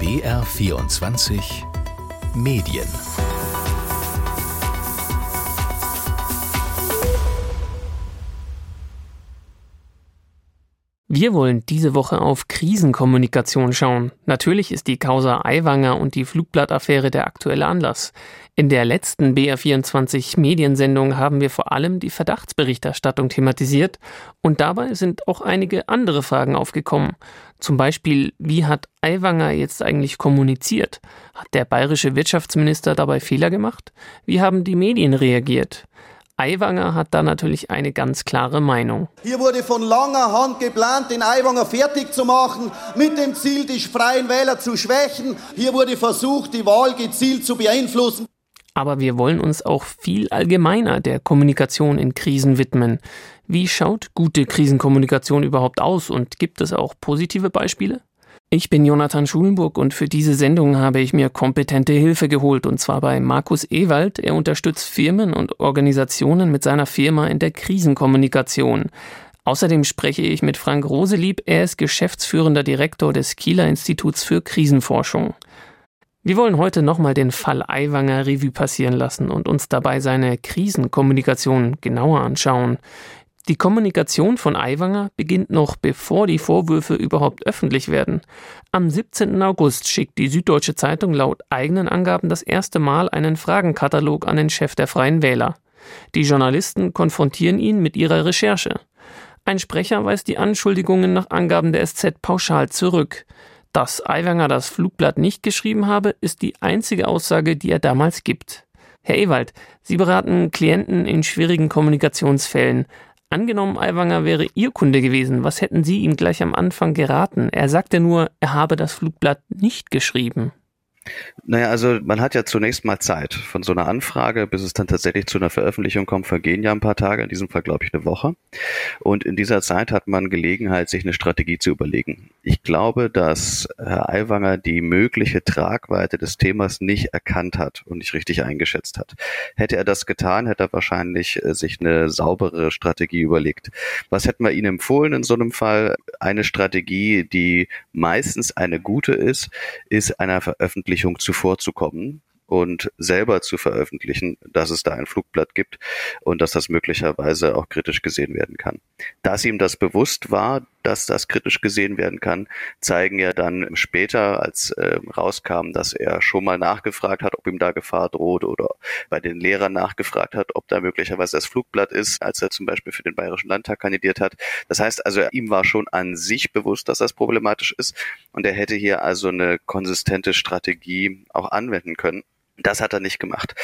BR24 Medien Wir wollen diese Woche auf Krisenkommunikation schauen. Natürlich ist die Causa Aiwanger und die Flugblattaffäre der aktuelle Anlass. In der letzten BR24 Mediensendung haben wir vor allem die Verdachtsberichterstattung thematisiert und dabei sind auch einige andere Fragen aufgekommen. Zum Beispiel, wie hat Aiwanger jetzt eigentlich kommuniziert? Hat der bayerische Wirtschaftsminister dabei Fehler gemacht? Wie haben die Medien reagiert? Aiwanger hat da natürlich eine ganz klare Meinung. Hier wurde von langer Hand geplant, den Aiwanger fertig zu machen, mit dem Ziel, die freien Wähler zu schwächen. Hier wurde versucht, die Wahl gezielt zu beeinflussen. Aber wir wollen uns auch viel allgemeiner der Kommunikation in Krisen widmen. Wie schaut gute Krisenkommunikation überhaupt aus und gibt es auch positive Beispiele? Ich bin Jonathan Schulenburg und für diese Sendung habe ich mir kompetente Hilfe geholt und zwar bei Markus Ewald. Er unterstützt Firmen und Organisationen mit seiner Firma in der Krisenkommunikation. Außerdem spreche ich mit Frank Roselieb. Er ist geschäftsführender Direktor des Kieler Instituts für Krisenforschung. Wir wollen heute nochmal den Fall Aiwanger Revue passieren lassen und uns dabei seine Krisenkommunikation genauer anschauen. Die Kommunikation von Aiwanger beginnt noch bevor die Vorwürfe überhaupt öffentlich werden. Am 17. August schickt die Süddeutsche Zeitung laut eigenen Angaben das erste Mal einen Fragenkatalog an den Chef der Freien Wähler. Die Journalisten konfrontieren ihn mit ihrer Recherche. Ein Sprecher weist die Anschuldigungen nach Angaben der SZ pauschal zurück. Dass Aiwanger das Flugblatt nicht geschrieben habe, ist die einzige Aussage, die er damals gibt. Herr Ewald, Sie beraten Klienten in schwierigen Kommunikationsfällen. Angenommen, Aiwanger wäre Ihr Kunde gewesen, was hätten Sie ihm gleich am Anfang geraten? Er sagte nur, er habe das Flugblatt nicht geschrieben. Naja, also man hat ja zunächst mal Zeit. Von so einer Anfrage, bis es dann tatsächlich zu einer Veröffentlichung kommt, vergehen ja ein paar Tage, in diesem Fall glaube ich eine Woche. Und in dieser Zeit hat man Gelegenheit, sich eine Strategie zu überlegen. Ich glaube, dass Herr Aiwanger die mögliche Tragweite des Themas nicht erkannt hat und nicht richtig eingeschätzt hat. Hätte er das getan, hätte er wahrscheinlich äh, sich eine saubere Strategie überlegt. Was hätten wir Ihnen empfohlen in so einem Fall? Eine Strategie, die meistens eine gute ist, ist einer Veröffentlichung zuvorzukommen und selber zu veröffentlichen, dass es da ein Flugblatt gibt und dass das möglicherweise auch kritisch gesehen werden kann. Dass ihm das bewusst war, dass das kritisch gesehen werden kann, zeigen ja dann später, als äh, rauskam, dass er schon mal nachgefragt hat, ob ihm da Gefahr droht oder bei den Lehrern nachgefragt hat, ob da möglicherweise das Flugblatt ist, als er zum Beispiel für den Bayerischen Landtag kandidiert hat. Das heißt also, ihm war schon an sich bewusst, dass das problematisch ist und er hätte hier also eine konsistente Strategie auch anwenden können. Das hat er nicht gemacht.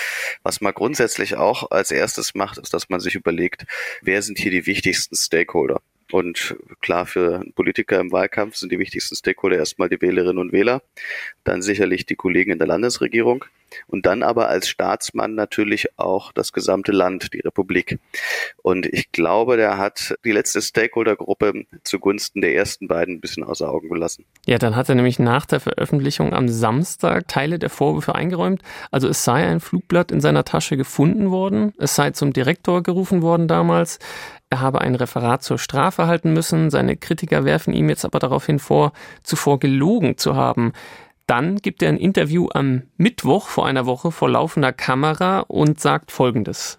Was man grundsätzlich auch als erstes macht, ist, dass man sich überlegt, wer sind hier die wichtigsten Stakeholder? Und klar, für Politiker im Wahlkampf sind die wichtigsten Stakeholder erstmal die Wählerinnen und Wähler, dann sicherlich die Kollegen in der Landesregierung und dann aber als Staatsmann natürlich auch das gesamte Land, die Republik. Und ich glaube, der hat die letzte Stakeholdergruppe zugunsten der ersten beiden ein bisschen außer Augen gelassen. Ja, dann hat er nämlich nach der Veröffentlichung am Samstag Teile der Vorwürfe eingeräumt. Also es sei ein Flugblatt in seiner Tasche gefunden worden, es sei zum Direktor gerufen worden damals. Er habe ein Referat zur Strafe halten müssen. Seine Kritiker werfen ihm jetzt aber daraufhin vor, zuvor gelogen zu haben. Dann gibt er ein Interview am Mittwoch vor einer Woche vor laufender Kamera und sagt Folgendes.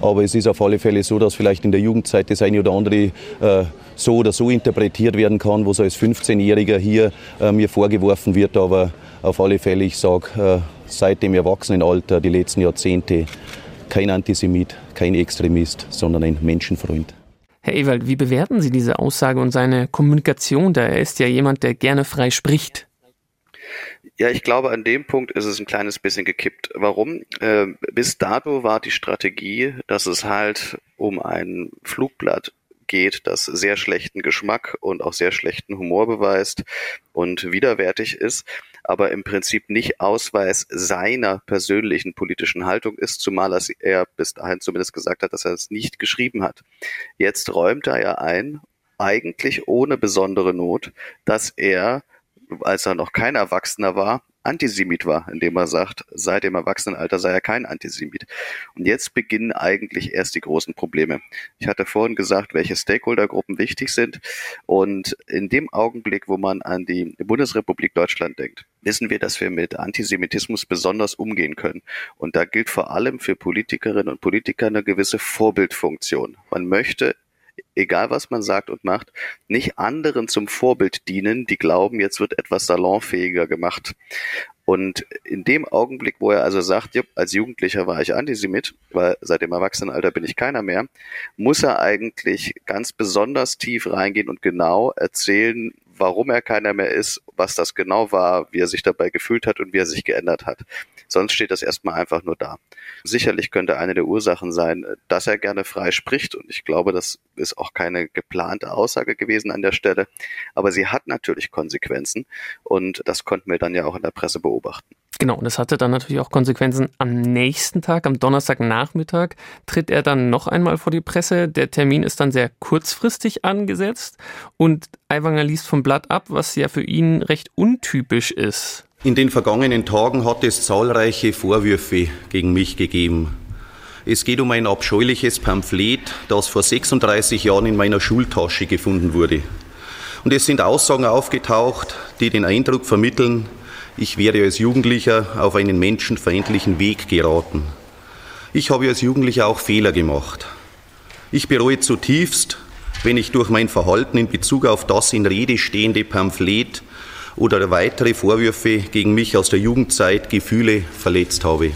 Aber es ist auf alle Fälle so, dass vielleicht in der Jugendzeit das eine oder andere äh, so oder so interpretiert werden kann, was als 15-Jähriger hier äh, mir vorgeworfen wird. Aber auf alle Fälle, ich sage, äh, seit dem Erwachsenenalter, die letzten Jahrzehnte, kein Antisemit, kein Extremist, sondern ein Menschenfreund. Herr Ewald, wie bewerten Sie diese Aussage und seine Kommunikation da? Er ist ja jemand, der gerne frei spricht. Ja, ich glaube, an dem Punkt ist es ein kleines bisschen gekippt. Warum? Äh, bis dato war die Strategie, dass es halt um ein Flugblatt geht, das sehr schlechten Geschmack und auch sehr schlechten Humor beweist und widerwärtig ist, aber im Prinzip nicht Ausweis seiner persönlichen politischen Haltung ist, zumal er bis dahin zumindest gesagt hat, dass er es nicht geschrieben hat. Jetzt räumt er ja ein, eigentlich ohne besondere Not, dass er als er noch kein Erwachsener war, Antisemit war, indem er sagt, seit dem Erwachsenenalter sei er kein Antisemit. Und jetzt beginnen eigentlich erst die großen Probleme. Ich hatte vorhin gesagt, welche Stakeholdergruppen wichtig sind. Und in dem Augenblick, wo man an die Bundesrepublik Deutschland denkt, wissen wir, dass wir mit Antisemitismus besonders umgehen können. Und da gilt vor allem für Politikerinnen und Politiker eine gewisse Vorbildfunktion. Man möchte egal was man sagt und macht, nicht anderen zum Vorbild dienen, die glauben, jetzt wird etwas salonfähiger gemacht. Und in dem Augenblick, wo er also sagt, ja, als Jugendlicher war ich Antisemit, weil seit dem Erwachsenenalter bin ich keiner mehr, muss er eigentlich ganz besonders tief reingehen und genau erzählen, warum er keiner mehr ist, was das genau war, wie er sich dabei gefühlt hat und wie er sich geändert hat. Sonst steht das erstmal einfach nur da. Sicherlich könnte eine der Ursachen sein, dass er gerne frei spricht und ich glaube, das ist auch keine geplante Aussage gewesen an der Stelle, aber sie hat natürlich Konsequenzen und das konnten wir dann ja auch in der Presse beobachten. Genau, und das hatte dann natürlich auch Konsequenzen. Am nächsten Tag, am Donnerstagnachmittag, tritt er dann noch einmal vor die Presse. Der Termin ist dann sehr kurzfristig angesetzt und Aiwanger liest vom Blatt ab, was ja für ihn recht untypisch ist. In den vergangenen Tagen hat es zahlreiche Vorwürfe gegen mich gegeben. Es geht um ein abscheuliches Pamphlet, das vor 36 Jahren in meiner Schultasche gefunden wurde. Und es sind Aussagen aufgetaucht, die den Eindruck vermitteln, ich wäre als Jugendlicher auf einen menschenfeindlichen Weg geraten. Ich habe als Jugendlicher auch Fehler gemacht. Ich bereue zutiefst, wenn ich durch mein Verhalten in Bezug auf das in Rede stehende Pamphlet oder weitere Vorwürfe gegen mich aus der Jugendzeit Gefühle verletzt habe.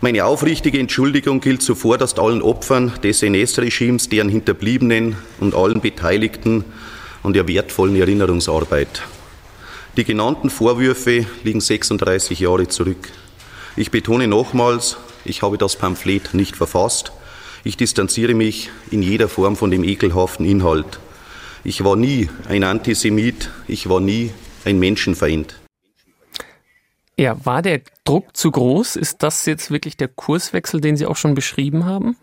Meine aufrichtige Entschuldigung gilt zuvor dass allen Opfern des NS-Regimes, deren Hinterbliebenen und allen Beteiligten und der wertvollen Erinnerungsarbeit. Die genannten Vorwürfe liegen 36 Jahre zurück. Ich betone nochmals, ich habe das Pamphlet nicht verfasst. Ich distanziere mich in jeder Form von dem ekelhaften Inhalt. Ich war nie ein Antisemit, ich war nie ein Menschenfeind. Ja, war der Druck zu groß? Ist das jetzt wirklich der Kurswechsel, den Sie auch schon beschrieben haben?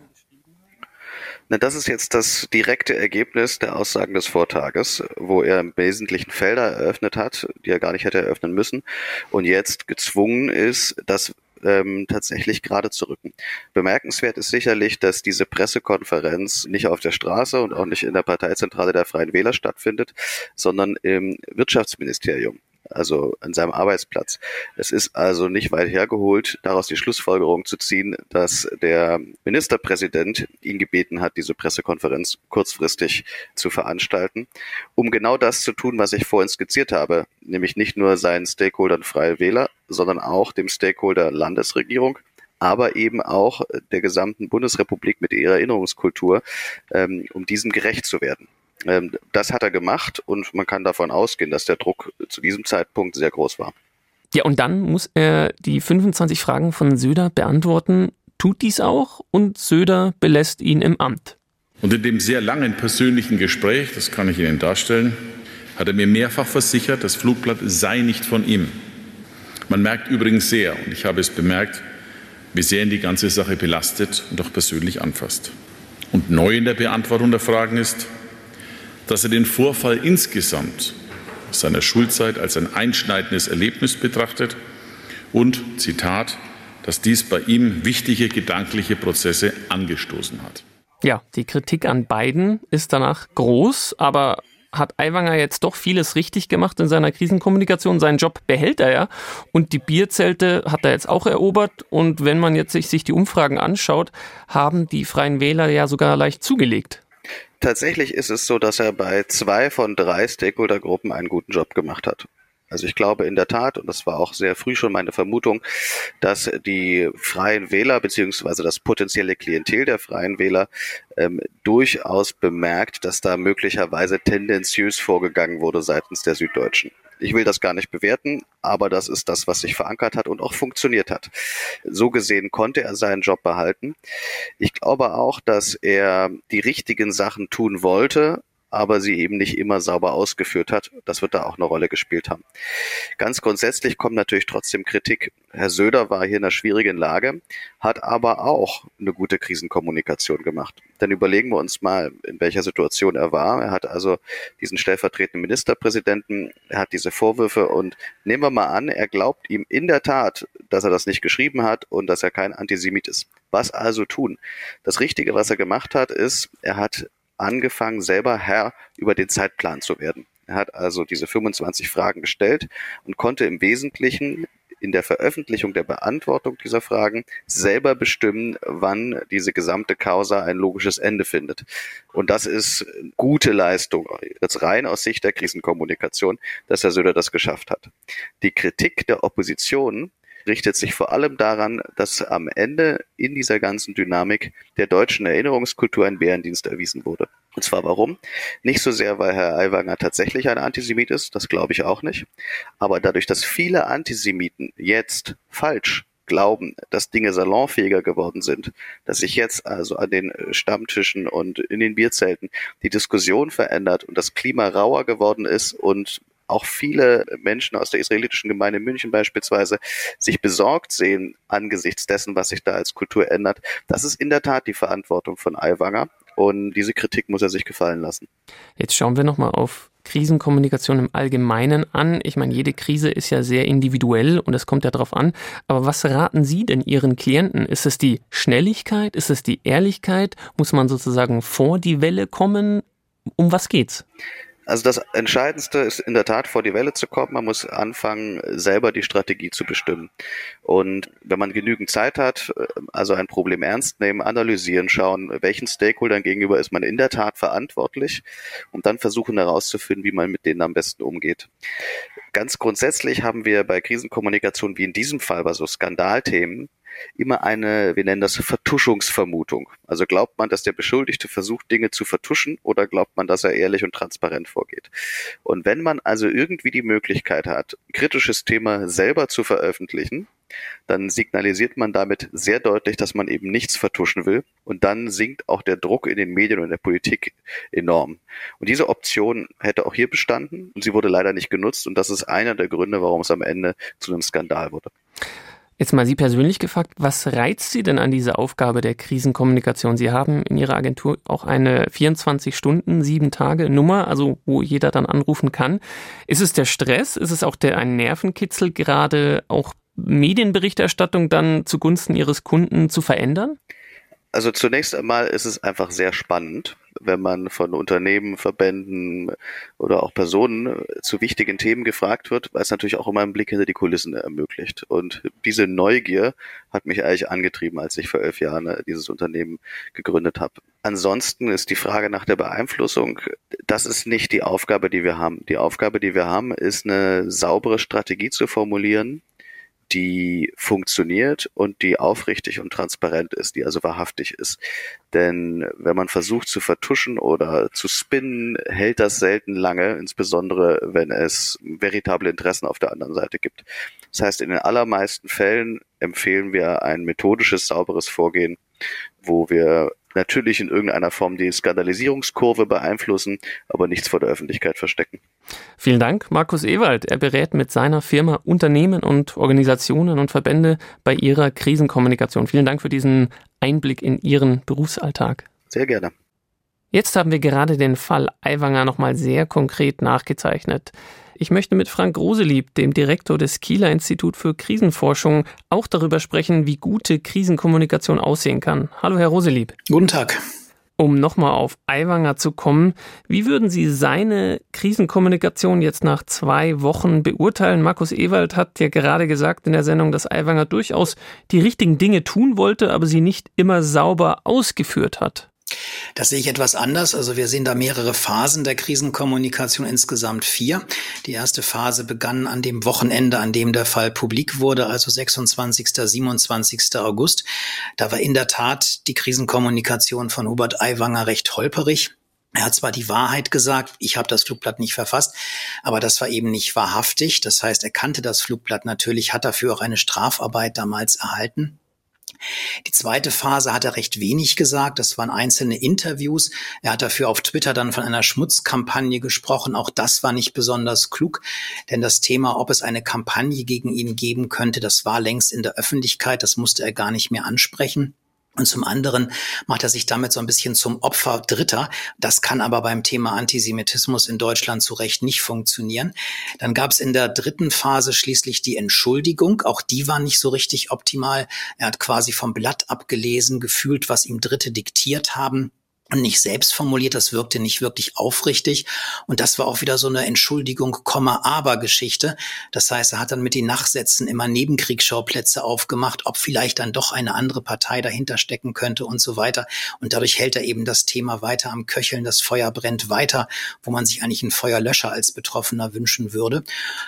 Na, das ist jetzt das direkte Ergebnis der Aussagen des Vortages, wo er im Wesentlichen Felder eröffnet hat, die er gar nicht hätte eröffnen müssen und jetzt gezwungen ist, das ähm, tatsächlich gerade zu rücken. Bemerkenswert ist sicherlich, dass diese Pressekonferenz nicht auf der Straße und auch nicht in der Parteizentrale der Freien Wähler stattfindet, sondern im Wirtschaftsministerium also an seinem Arbeitsplatz. Es ist also nicht weit hergeholt, daraus die Schlussfolgerung zu ziehen, dass der Ministerpräsident ihn gebeten hat, diese Pressekonferenz kurzfristig zu veranstalten, um genau das zu tun, was ich vorhin skizziert habe, nämlich nicht nur seinen Stakeholdern Freie Wähler, sondern auch dem Stakeholder Landesregierung, aber eben auch der gesamten Bundesrepublik mit ihrer Erinnerungskultur, ähm, um diesem gerecht zu werden. Ähm, das hat er gemacht und man kann davon ausgehen, dass der Druck zu diesem Zeitpunkt sehr groß war. Ja, und dann muss er die 25 Fragen von Söder beantworten, tut dies auch und Söder belässt ihn im Amt. Und in dem sehr langen persönlichen Gespräch, das kann ich Ihnen darstellen, hat er mir mehrfach versichert, das Flugblatt sei nicht von ihm. Man merkt übrigens sehr, und ich habe es bemerkt, wie sehr ihn die ganze Sache belastet und auch persönlich anfasst. Und neu in der Beantwortung der Fragen ist, dass er den Vorfall insgesamt seiner Schulzeit als ein einschneidendes Erlebnis betrachtet und, Zitat, dass dies bei ihm wichtige gedankliche Prozesse angestoßen hat. Ja, die Kritik an beiden ist danach groß, aber hat Aiwanger jetzt doch vieles richtig gemacht in seiner Krisenkommunikation. Seinen Job behält er ja. Und die Bierzelte hat er jetzt auch erobert. Und wenn man jetzt sich, sich die Umfragen anschaut, haben die Freien Wähler ja sogar leicht zugelegt. Tatsächlich ist es so, dass er bei zwei von drei Stakeholder-Gruppen einen guten Job gemacht hat. Also ich glaube in der Tat, und das war auch sehr früh schon meine Vermutung, dass die freien Wähler beziehungsweise das potenzielle Klientel der freien Wähler ähm, durchaus bemerkt, dass da möglicherweise tendenziös vorgegangen wurde seitens der Süddeutschen. Ich will das gar nicht bewerten, aber das ist das, was sich verankert hat und auch funktioniert hat. So gesehen konnte er seinen Job behalten. Ich glaube auch, dass er die richtigen Sachen tun wollte, aber sie eben nicht immer sauber ausgeführt hat. Das wird da auch eine Rolle gespielt haben. Ganz grundsätzlich kommt natürlich trotzdem Kritik. Herr Söder war hier in einer schwierigen Lage, hat aber auch eine gute Krisenkommunikation gemacht. Dann überlegen wir uns mal, in welcher Situation er war. Er hat also diesen stellvertretenden Ministerpräsidenten, er hat diese Vorwürfe und nehmen wir mal an, er glaubt ihm in der Tat, dass er das nicht geschrieben hat und dass er kein Antisemit ist. Was also tun? Das Richtige, was er gemacht hat, ist, er hat angefangen, selber Herr über den Zeitplan zu werden. Er hat also diese 25 Fragen gestellt und konnte im Wesentlichen in der Veröffentlichung der Beantwortung dieser Fragen selber bestimmen, wann diese gesamte Causa ein logisches Ende findet. Und das ist gute Leistung, jetzt rein aus Sicht der Krisenkommunikation, dass Herr Söder das geschafft hat. Die Kritik der Opposition richtet sich vor allem daran, dass am Ende in dieser ganzen Dynamik der deutschen Erinnerungskultur ein Bärendienst erwiesen wurde. Und zwar warum? Nicht so sehr, weil Herr Aiwanger tatsächlich ein Antisemit ist, das glaube ich auch nicht, aber dadurch, dass viele Antisemiten jetzt falsch glauben, dass Dinge salonfähiger geworden sind, dass sich jetzt also an den Stammtischen und in den Bierzelten die Diskussion verändert und das Klima rauer geworden ist und auch viele Menschen aus der israelitischen Gemeinde in München beispielsweise sich besorgt sehen angesichts dessen, was sich da als Kultur ändert. Das ist in der Tat die Verantwortung von Aiwanger. Und diese Kritik muss er sich gefallen lassen. Jetzt schauen wir nochmal auf Krisenkommunikation im Allgemeinen an. Ich meine, jede Krise ist ja sehr individuell und es kommt ja darauf an. Aber was raten Sie denn Ihren Klienten? Ist es die Schnelligkeit? Ist es die Ehrlichkeit? Muss man sozusagen vor die Welle kommen? Um was geht's? Also das Entscheidendste ist in der Tat vor die Welle zu kommen. Man muss anfangen, selber die Strategie zu bestimmen. Und wenn man genügend Zeit hat, also ein Problem ernst nehmen, analysieren, schauen, welchen Stakeholdern gegenüber ist man in der Tat verantwortlich und dann versuchen herauszufinden, wie man mit denen am besten umgeht. Ganz grundsätzlich haben wir bei Krisenkommunikation, wie in diesem Fall bei so Skandalthemen, immer eine, wir nennen das Vertuschungsvermutung. Also glaubt man, dass der Beschuldigte versucht, Dinge zu vertuschen oder glaubt man, dass er ehrlich und transparent vorgeht? Und wenn man also irgendwie die Möglichkeit hat, kritisches Thema selber zu veröffentlichen, dann signalisiert man damit sehr deutlich, dass man eben nichts vertuschen will. Und dann sinkt auch der Druck in den Medien und in der Politik enorm. Und diese Option hätte auch hier bestanden und sie wurde leider nicht genutzt. Und das ist einer der Gründe, warum es am Ende zu einem Skandal wurde. Jetzt mal Sie persönlich gefragt, was reizt Sie denn an dieser Aufgabe der Krisenkommunikation? Sie haben in Ihrer Agentur auch eine 24 Stunden, sieben Tage Nummer, also wo jeder dann anrufen kann. Ist es der Stress? Ist es auch der ein Nervenkitzel, gerade auch Medienberichterstattung dann zugunsten Ihres Kunden zu verändern? Also zunächst einmal ist es einfach sehr spannend, wenn man von Unternehmen, Verbänden oder auch Personen zu wichtigen Themen gefragt wird, weil es natürlich auch immer einen Blick hinter die Kulissen ermöglicht. Und diese Neugier hat mich eigentlich angetrieben, als ich vor elf Jahren dieses Unternehmen gegründet habe. Ansonsten ist die Frage nach der Beeinflussung, das ist nicht die Aufgabe, die wir haben. Die Aufgabe, die wir haben, ist eine saubere Strategie zu formulieren, die funktioniert und die aufrichtig und transparent ist, die also wahrhaftig ist. Denn wenn man versucht zu vertuschen oder zu spinnen, hält das selten lange, insbesondere wenn es veritable Interessen auf der anderen Seite gibt. Das heißt, in den allermeisten Fällen empfehlen wir ein methodisches, sauberes Vorgehen, wo wir natürlich in irgendeiner Form die Skandalisierungskurve beeinflussen, aber nichts vor der Öffentlichkeit verstecken. Vielen Dank, Markus Ewald. Er berät mit seiner Firma Unternehmen und Organisationen und Verbände bei ihrer Krisenkommunikation. Vielen Dank für diesen Einblick in Ihren Berufsalltag. Sehr gerne. Jetzt haben wir gerade den Fall Aiwanger nochmal sehr konkret nachgezeichnet. Ich möchte mit Frank Roselieb, dem Direktor des Kieler Institut für Krisenforschung, auch darüber sprechen, wie gute Krisenkommunikation aussehen kann. Hallo, Herr Roselieb. Guten Tag. Um nochmal auf Aiwanger zu kommen, wie würden Sie seine Krisenkommunikation jetzt nach zwei Wochen beurteilen? Markus Ewald hat ja gerade gesagt in der Sendung, dass Aiwanger durchaus die richtigen Dinge tun wollte, aber sie nicht immer sauber ausgeführt hat. Das sehe ich etwas anders. Also wir sehen da mehrere Phasen der Krisenkommunikation, insgesamt vier. Die erste Phase begann an dem Wochenende, an dem der Fall publik wurde, also 26. 27. August. Da war in der Tat die Krisenkommunikation von Hubert Aiwanger recht holperig. Er hat zwar die Wahrheit gesagt, ich habe das Flugblatt nicht verfasst, aber das war eben nicht wahrhaftig. Das heißt, er kannte das Flugblatt natürlich, hat dafür auch eine Strafarbeit damals erhalten. Die zweite Phase hat er recht wenig gesagt. Das waren einzelne Interviews. Er hat dafür auf Twitter dann von einer Schmutzkampagne gesprochen. Auch das war nicht besonders klug, denn das Thema, ob es eine Kampagne gegen ihn geben könnte, das war längst in der Öffentlichkeit. Das musste er gar nicht mehr ansprechen. Und zum anderen macht er sich damit so ein bisschen zum Opfer Dritter. Das kann aber beim Thema Antisemitismus in Deutschland zu Recht nicht funktionieren. Dann gab es in der dritten Phase schließlich die Entschuldigung. Auch die war nicht so richtig optimal. Er hat quasi vom Blatt abgelesen, gefühlt, was ihm Dritte diktiert haben nicht selbst formuliert, das wirkte nicht wirklich aufrichtig. Und das war auch wieder so eine Entschuldigung, Komma, aber Geschichte. Das heißt, er hat dann mit den Nachsätzen immer Nebenkriegsschauplätze aufgemacht, ob vielleicht dann doch eine andere Partei dahinter stecken könnte und so weiter. Und dadurch hält er eben das Thema weiter am Köcheln, das Feuer brennt weiter, wo man sich eigentlich einen Feuerlöscher als Betroffener wünschen würde.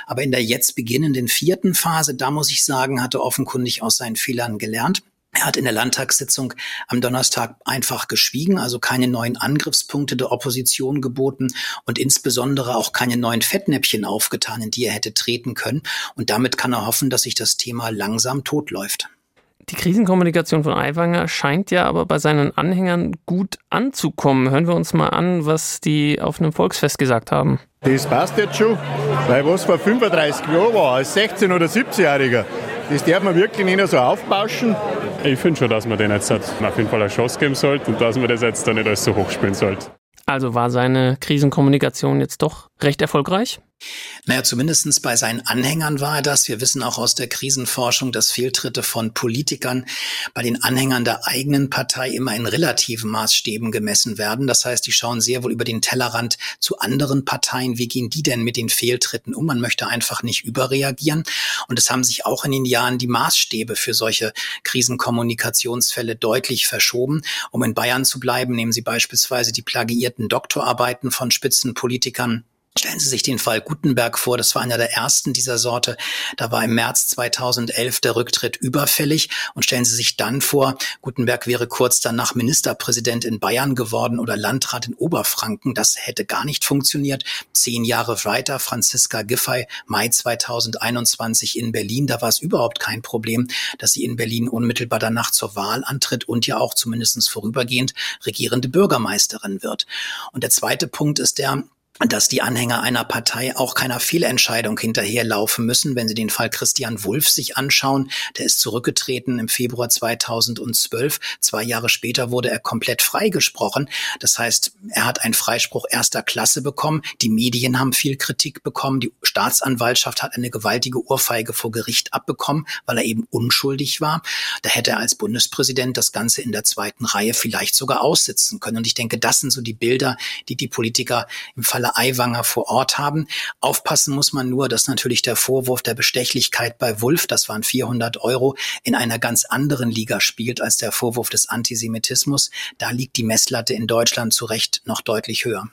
Aber in der jetzt beginnenden vierten Phase, da muss ich sagen, hat er offenkundig aus seinen Fehlern gelernt. Er hat in der Landtagssitzung am Donnerstag einfach geschwiegen, also keine neuen Angriffspunkte der Opposition geboten und insbesondere auch keine neuen Fettnäpfchen aufgetan, in die er hätte treten können. Und damit kann er hoffen, dass sich das Thema langsam totläuft. Die Krisenkommunikation von Aiwanger scheint ja aber bei seinen Anhängern gut anzukommen. Hören wir uns mal an, was die auf einem Volksfest gesagt haben. Das passt jetzt schon, weil was vor 35 Jahren war, als 16- oder 17-Jähriger, das darf man wirklich nicht so aufbauschen. Ich finde schon, dass man den jetzt auf jeden Fall eine Chance geben sollte und dass man das jetzt dann nicht alles so hochspielen sollte. Also war seine Krisenkommunikation jetzt doch recht erfolgreich? Naja, zumindestens bei seinen Anhängern war er das. Wir wissen auch aus der Krisenforschung, dass Fehltritte von Politikern bei den Anhängern der eigenen Partei immer in relativen Maßstäben gemessen werden. Das heißt, die schauen sehr wohl über den Tellerrand zu anderen Parteien. Wie gehen die denn mit den Fehltritten um? Man möchte einfach nicht überreagieren. Und es haben sich auch in den Jahren die Maßstäbe für solche Krisenkommunikationsfälle deutlich verschoben. Um in Bayern zu bleiben, nehmen Sie beispielsweise die plagiierten Doktorarbeiten von Spitzenpolitikern Stellen Sie sich den Fall Gutenberg vor, das war einer der ersten dieser Sorte. Da war im März 2011 der Rücktritt überfällig. Und stellen Sie sich dann vor, Gutenberg wäre kurz danach Ministerpräsident in Bayern geworden oder Landrat in Oberfranken. Das hätte gar nicht funktioniert. Zehn Jahre weiter, Franziska Giffey, Mai 2021 in Berlin. Da war es überhaupt kein Problem, dass sie in Berlin unmittelbar danach zur Wahl antritt und ja auch zumindest vorübergehend regierende Bürgermeisterin wird. Und der zweite Punkt ist der, dass die Anhänger einer Partei auch keiner Fehlentscheidung hinterherlaufen müssen. Wenn Sie den Fall Christian Wulff sich anschauen, der ist zurückgetreten im Februar 2012. Zwei Jahre später wurde er komplett freigesprochen. Das heißt, er hat einen Freispruch erster Klasse bekommen. Die Medien haben viel Kritik bekommen. Die Staatsanwaltschaft hat eine gewaltige Ohrfeige vor Gericht abbekommen, weil er eben unschuldig war. Da hätte er als Bundespräsident das Ganze in der zweiten Reihe vielleicht sogar aussitzen können. Und ich denke, das sind so die Bilder, die die Politiker im Falle Aiwanger vor Ort haben. Aufpassen muss man nur, dass natürlich der Vorwurf der Bestechlichkeit bei Wulff, das waren 400 Euro, in einer ganz anderen Liga spielt als der Vorwurf des Antisemitismus. Da liegt die Messlatte in Deutschland zu Recht noch deutlich höher.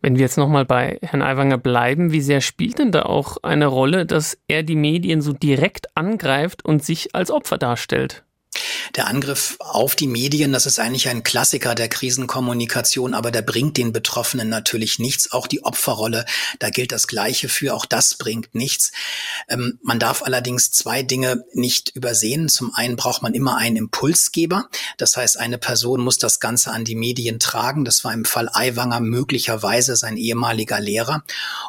Wenn wir jetzt nochmal bei Herrn Aiwanger bleiben, wie sehr spielt denn da auch eine Rolle, dass er die Medien so direkt angreift und sich als Opfer darstellt? Der Angriff auf die Medien, das ist eigentlich ein Klassiker der Krisenkommunikation, aber der bringt den Betroffenen natürlich nichts. Auch die Opferrolle, da gilt das Gleiche für, auch das bringt nichts. Ähm, man darf allerdings zwei Dinge nicht übersehen. Zum einen braucht man immer einen Impulsgeber. Das heißt, eine Person muss das Ganze an die Medien tragen. Das war im Fall Aiwanger möglicherweise sein ehemaliger Lehrer.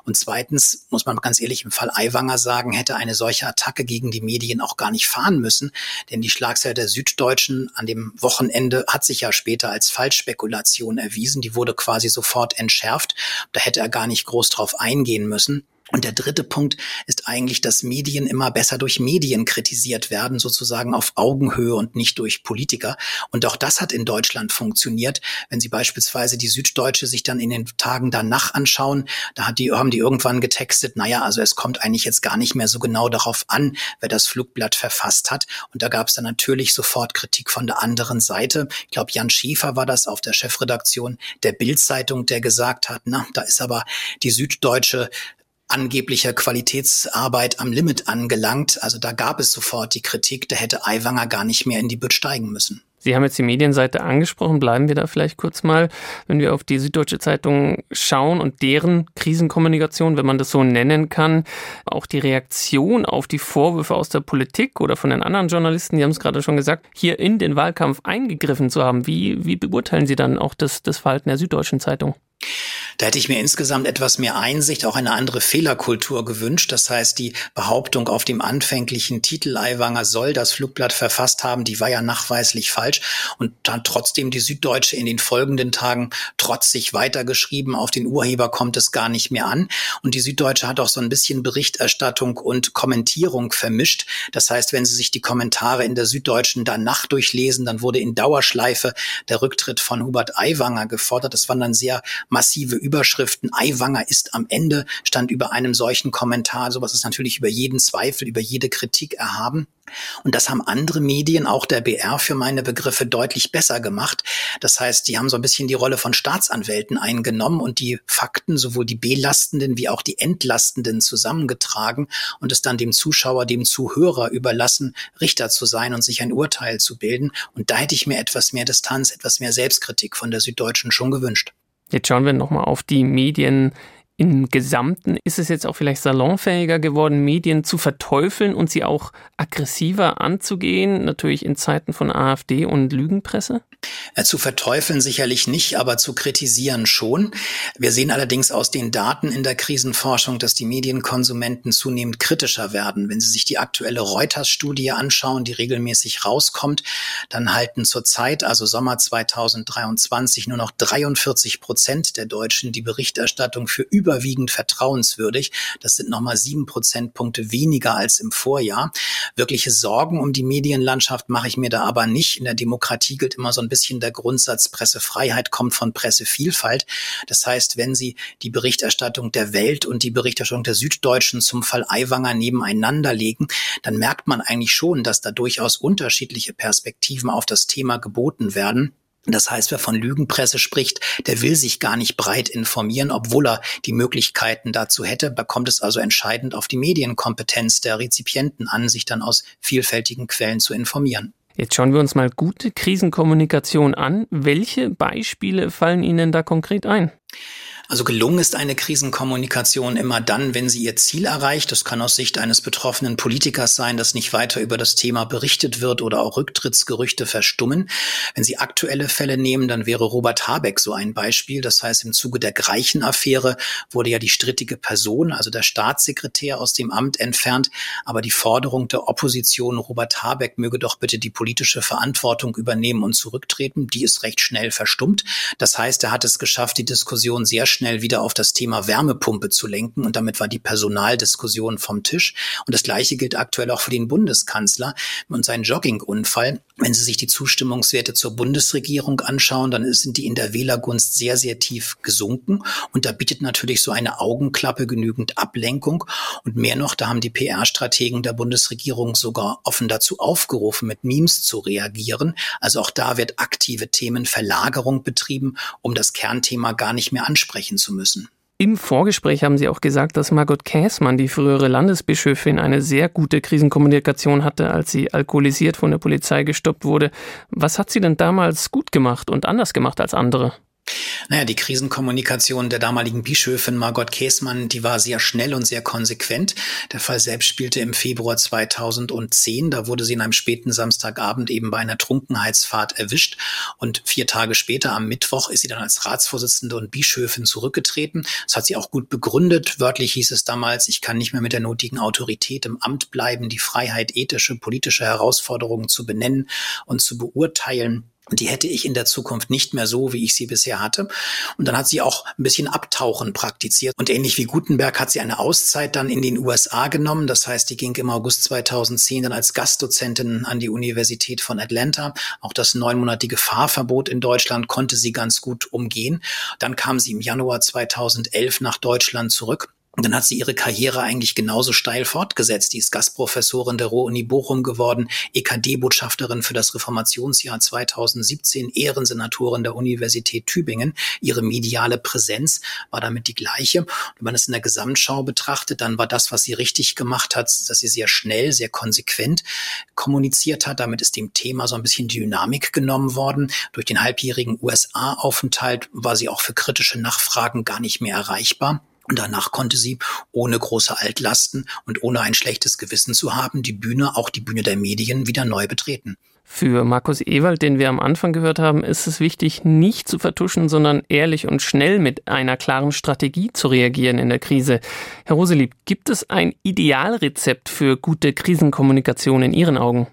Und zweitens muss man ganz ehrlich im Fall Aiwanger sagen, hätte eine solche Attacke gegen die Medien auch gar nicht fahren müssen, denn die Schlagzeile der Süddeutschen an dem Wochenende hat sich ja später als Falschspekulation erwiesen. Die wurde quasi sofort entschärft. Da hätte er gar nicht groß drauf eingehen müssen. Und der dritte Punkt ist eigentlich, dass Medien immer besser durch Medien kritisiert werden, sozusagen auf Augenhöhe und nicht durch Politiker. Und auch das hat in Deutschland funktioniert. Wenn Sie beispielsweise die Süddeutsche sich dann in den Tagen danach anschauen, da hat die, haben die irgendwann getextet, naja, also es kommt eigentlich jetzt gar nicht mehr so genau darauf an, wer das Flugblatt verfasst hat. Und da gab es dann natürlich sofort Kritik von der anderen Seite. Ich glaube, Jan Schäfer war das auf der Chefredaktion der Bildzeitung, der gesagt hat, na, da ist aber die Süddeutsche angeblicher Qualitätsarbeit am Limit angelangt. Also da gab es sofort die Kritik, da hätte Aiwanger gar nicht mehr in die Bütt steigen müssen. Sie haben jetzt die Medienseite angesprochen. Bleiben wir da vielleicht kurz mal, wenn wir auf die Süddeutsche Zeitung schauen und deren Krisenkommunikation, wenn man das so nennen kann, auch die Reaktion auf die Vorwürfe aus der Politik oder von den anderen Journalisten, die haben es gerade schon gesagt, hier in den Wahlkampf eingegriffen zu haben. Wie, wie beurteilen Sie dann auch das, das Verhalten der Süddeutschen Zeitung? Da hätte ich mir insgesamt etwas mehr Einsicht, auch eine andere Fehlerkultur gewünscht. Das heißt, die Behauptung auf dem anfänglichen Titel Aiwanger soll das Flugblatt verfasst haben, die war ja nachweislich falsch und dann trotzdem die Süddeutsche in den folgenden Tagen trotzig weitergeschrieben. Auf den Urheber kommt es gar nicht mehr an. Und die Süddeutsche hat auch so ein bisschen Berichterstattung und Kommentierung vermischt. Das heißt, wenn Sie sich die Kommentare in der Süddeutschen danach durchlesen, dann wurde in Dauerschleife der Rücktritt von Hubert Aiwanger gefordert. Das waren dann sehr massive Überschriften. Aiwanger ist am Ende, stand über einem solchen Kommentar. Sowas ist natürlich über jeden Zweifel, über jede Kritik erhaben. Und das haben andere Medien, auch der BR für meine Begriffe, deutlich besser gemacht. Das heißt, die haben so ein bisschen die Rolle von Staatsanwälten eingenommen und die Fakten, sowohl die belastenden wie auch die entlastenden zusammengetragen und es dann dem Zuschauer, dem Zuhörer überlassen, Richter zu sein und sich ein Urteil zu bilden. Und da hätte ich mir etwas mehr Distanz, etwas mehr Selbstkritik von der Süddeutschen schon gewünscht. Jetzt schauen wir nochmal auf die Medien im Gesamten. Ist es jetzt auch vielleicht salonfähiger geworden, Medien zu verteufeln und sie auch aggressiver anzugehen, natürlich in Zeiten von AfD und Lügenpresse? Äh, zu verteufeln sicherlich nicht, aber zu kritisieren schon. Wir sehen allerdings aus den Daten in der Krisenforschung, dass die Medienkonsumenten zunehmend kritischer werden. Wenn Sie sich die aktuelle Reuters-Studie anschauen, die regelmäßig rauskommt, dann halten zurzeit, also Sommer 2023, nur noch 43 Prozent der Deutschen die Berichterstattung für über überwiegend vertrauenswürdig. Das sind nochmal sieben Prozentpunkte weniger als im Vorjahr. Wirkliche Sorgen um die Medienlandschaft mache ich mir da aber nicht. In der Demokratie gilt immer so ein bisschen der Grundsatz, Pressefreiheit kommt von Pressevielfalt. Das heißt, wenn Sie die Berichterstattung der Welt und die Berichterstattung der Süddeutschen zum Fall Aiwanger nebeneinander legen, dann merkt man eigentlich schon, dass da durchaus unterschiedliche Perspektiven auf das Thema geboten werden. Das heißt, wer von Lügenpresse spricht, der will sich gar nicht breit informieren, obwohl er die Möglichkeiten dazu hätte. Da kommt es also entscheidend auf die Medienkompetenz der Rezipienten an, sich dann aus vielfältigen Quellen zu informieren. Jetzt schauen wir uns mal gute Krisenkommunikation an. Welche Beispiele fallen Ihnen da konkret ein? Also gelungen ist eine Krisenkommunikation immer dann, wenn sie ihr Ziel erreicht. Das kann aus Sicht eines betroffenen Politikers sein, dass nicht weiter über das Thema berichtet wird oder auch Rücktrittsgerüchte verstummen. Wenn Sie aktuelle Fälle nehmen, dann wäre Robert Habeck so ein Beispiel. Das heißt, im Zuge der Greichen-Affäre wurde ja die strittige Person, also der Staatssekretär, aus dem Amt entfernt. Aber die Forderung der Opposition, Robert Habeck möge doch bitte die politische Verantwortung übernehmen und zurücktreten, die ist recht schnell verstummt. Das heißt, er hat es geschafft, die Diskussion sehr schnell wieder auf das Thema Wärmepumpe zu lenken und damit war die Personaldiskussion vom Tisch. Und das Gleiche gilt aktuell auch für den Bundeskanzler und seinen Joggingunfall. Wenn Sie sich die Zustimmungswerte zur Bundesregierung anschauen, dann sind die in der Wählergunst sehr, sehr tief gesunken. Und da bietet natürlich so eine Augenklappe genügend Ablenkung. Und mehr noch, da haben die PR-Strategen der Bundesregierung sogar offen dazu aufgerufen, mit Memes zu reagieren. Also auch da wird aktive Themenverlagerung betrieben, um das Kernthema gar nicht mehr ansprechen sprechen zu müssen. Im Vorgespräch haben Sie auch gesagt, dass Margot Käßmann, die frühere Landesbischöfin, eine sehr gute Krisenkommunikation hatte, als sie alkoholisiert von der Polizei gestoppt wurde. Was hat sie denn damals gut gemacht und anders gemacht als andere? Naja, die Krisenkommunikation der damaligen Bischöfin Margot Käßmann, die war sehr schnell und sehr konsequent. Der Fall selbst spielte im Februar 2010. Da wurde sie in einem späten Samstagabend eben bei einer Trunkenheitsfahrt erwischt. Und vier Tage später, am Mittwoch, ist sie dann als Ratsvorsitzende und Bischöfin zurückgetreten. Das hat sie auch gut begründet. Wörtlich hieß es damals, ich kann nicht mehr mit der nötigen Autorität im Amt bleiben, die Freiheit, ethische, politische Herausforderungen zu benennen und zu beurteilen die hätte ich in der Zukunft nicht mehr so, wie ich sie bisher hatte. Und dann hat sie auch ein bisschen Abtauchen praktiziert. Und ähnlich wie Gutenberg hat sie eine Auszeit dann in den USA genommen. Das heißt, die ging im August 2010 dann als Gastdozentin an die Universität von Atlanta. Auch das neunmonatige Fahrverbot in Deutschland konnte sie ganz gut umgehen. Dann kam sie im Januar 2011 nach Deutschland zurück Und dann hat sie ihre Karriere eigentlich genauso steil fortgesetzt. Die ist Gastprofessorin der Ruhr-Uni Bochum geworden, EKD-Botschafterin für das Reformationsjahr 2017, Ehrensenatorin der Universität Tübingen. Ihre mediale Präsenz war damit die gleiche. Und wenn man es in der Gesamtschau betrachtet, dann war das, was sie richtig gemacht hat, dass sie sehr schnell, sehr konsequent kommuniziert hat. Damit ist dem Thema so ein bisschen Dynamik genommen worden. Durch den halbjährigen USA-Aufenthalt war sie auch für kritische Nachfragen gar nicht mehr erreichbar. Und danach konnte sie ohne große Altlasten und ohne ein schlechtes Gewissen zu haben, die Bühne, auch die Bühne der Medien, wieder neu betreten. Für Markus Ewald, den wir am Anfang gehört haben, ist es wichtig, nicht zu vertuschen, sondern ehrlich und schnell mit einer klaren Strategie zu reagieren in der Krise. Herr Roselieb, gibt es ein Idealrezept für gute Krisenkommunikation in Ihren Augen?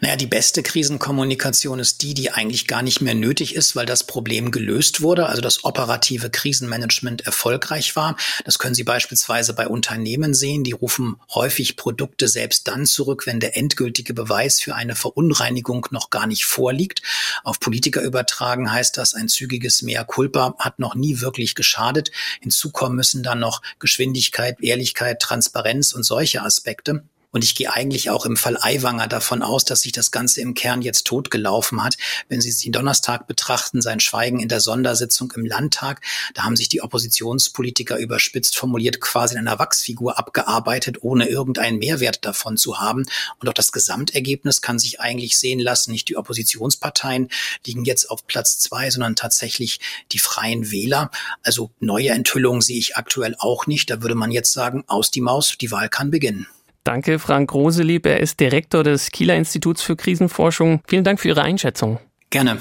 Naja, die beste Krisenkommunikation ist die, die eigentlich gar nicht mehr nötig ist, weil das Problem gelöst wurde, also das operative Krisenmanagement erfolgreich war. Das können Sie beispielsweise bei Unternehmen sehen. Die rufen häufig Produkte selbst dann zurück, wenn der endgültige Beweis für eine Verunreinigung noch gar nicht vorliegt. Auf Politiker übertragen heißt das, ein zügiges Mea culpa hat noch nie wirklich geschadet. Hinzu kommen müssen dann noch Geschwindigkeit, Ehrlichkeit, Transparenz und solche Aspekte. Und ich gehe eigentlich auch im Fall Aiwanger davon aus, dass sich das Ganze im Kern jetzt totgelaufen hat. Wenn Sie den Donnerstag betrachten, sein Schweigen in der Sondersitzung im Landtag, da haben sich die Oppositionspolitiker überspitzt formuliert quasi in einer Wachsfigur abgearbeitet, ohne irgendeinen Mehrwert davon zu haben. Und auch das Gesamtergebnis kann sich eigentlich sehen lassen. Nicht die Oppositionsparteien liegen jetzt auf Platz zwei, sondern tatsächlich die Freien Wähler. Also neue Enthüllungen sehe ich aktuell auch nicht. Da würde man jetzt sagen, aus die Maus, die Wahl kann beginnen. Danke, Frank Roselieb. Er ist Direktor des Kieler Instituts für Krisenforschung. Vielen Dank für Ihre Einschätzung. Gerne.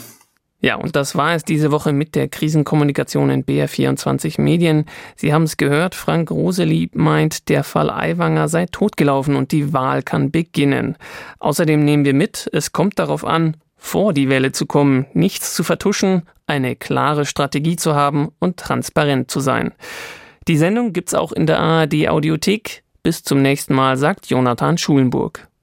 Ja, und das war es diese Woche mit der Krisenkommunikation in BR24 Medien. Sie haben es gehört, Frank Roselieb meint, der Fall Aiwanger sei totgelaufen und die Wahl kann beginnen. Außerdem nehmen wir mit, es kommt darauf an, vor die Welle zu kommen, nichts zu vertuschen, eine klare Strategie zu haben und transparent zu sein. Die Sendung gibt's auch in der ARD Audiothek. Bis zum nächsten Mal, sagt Jonathan Schulenburg.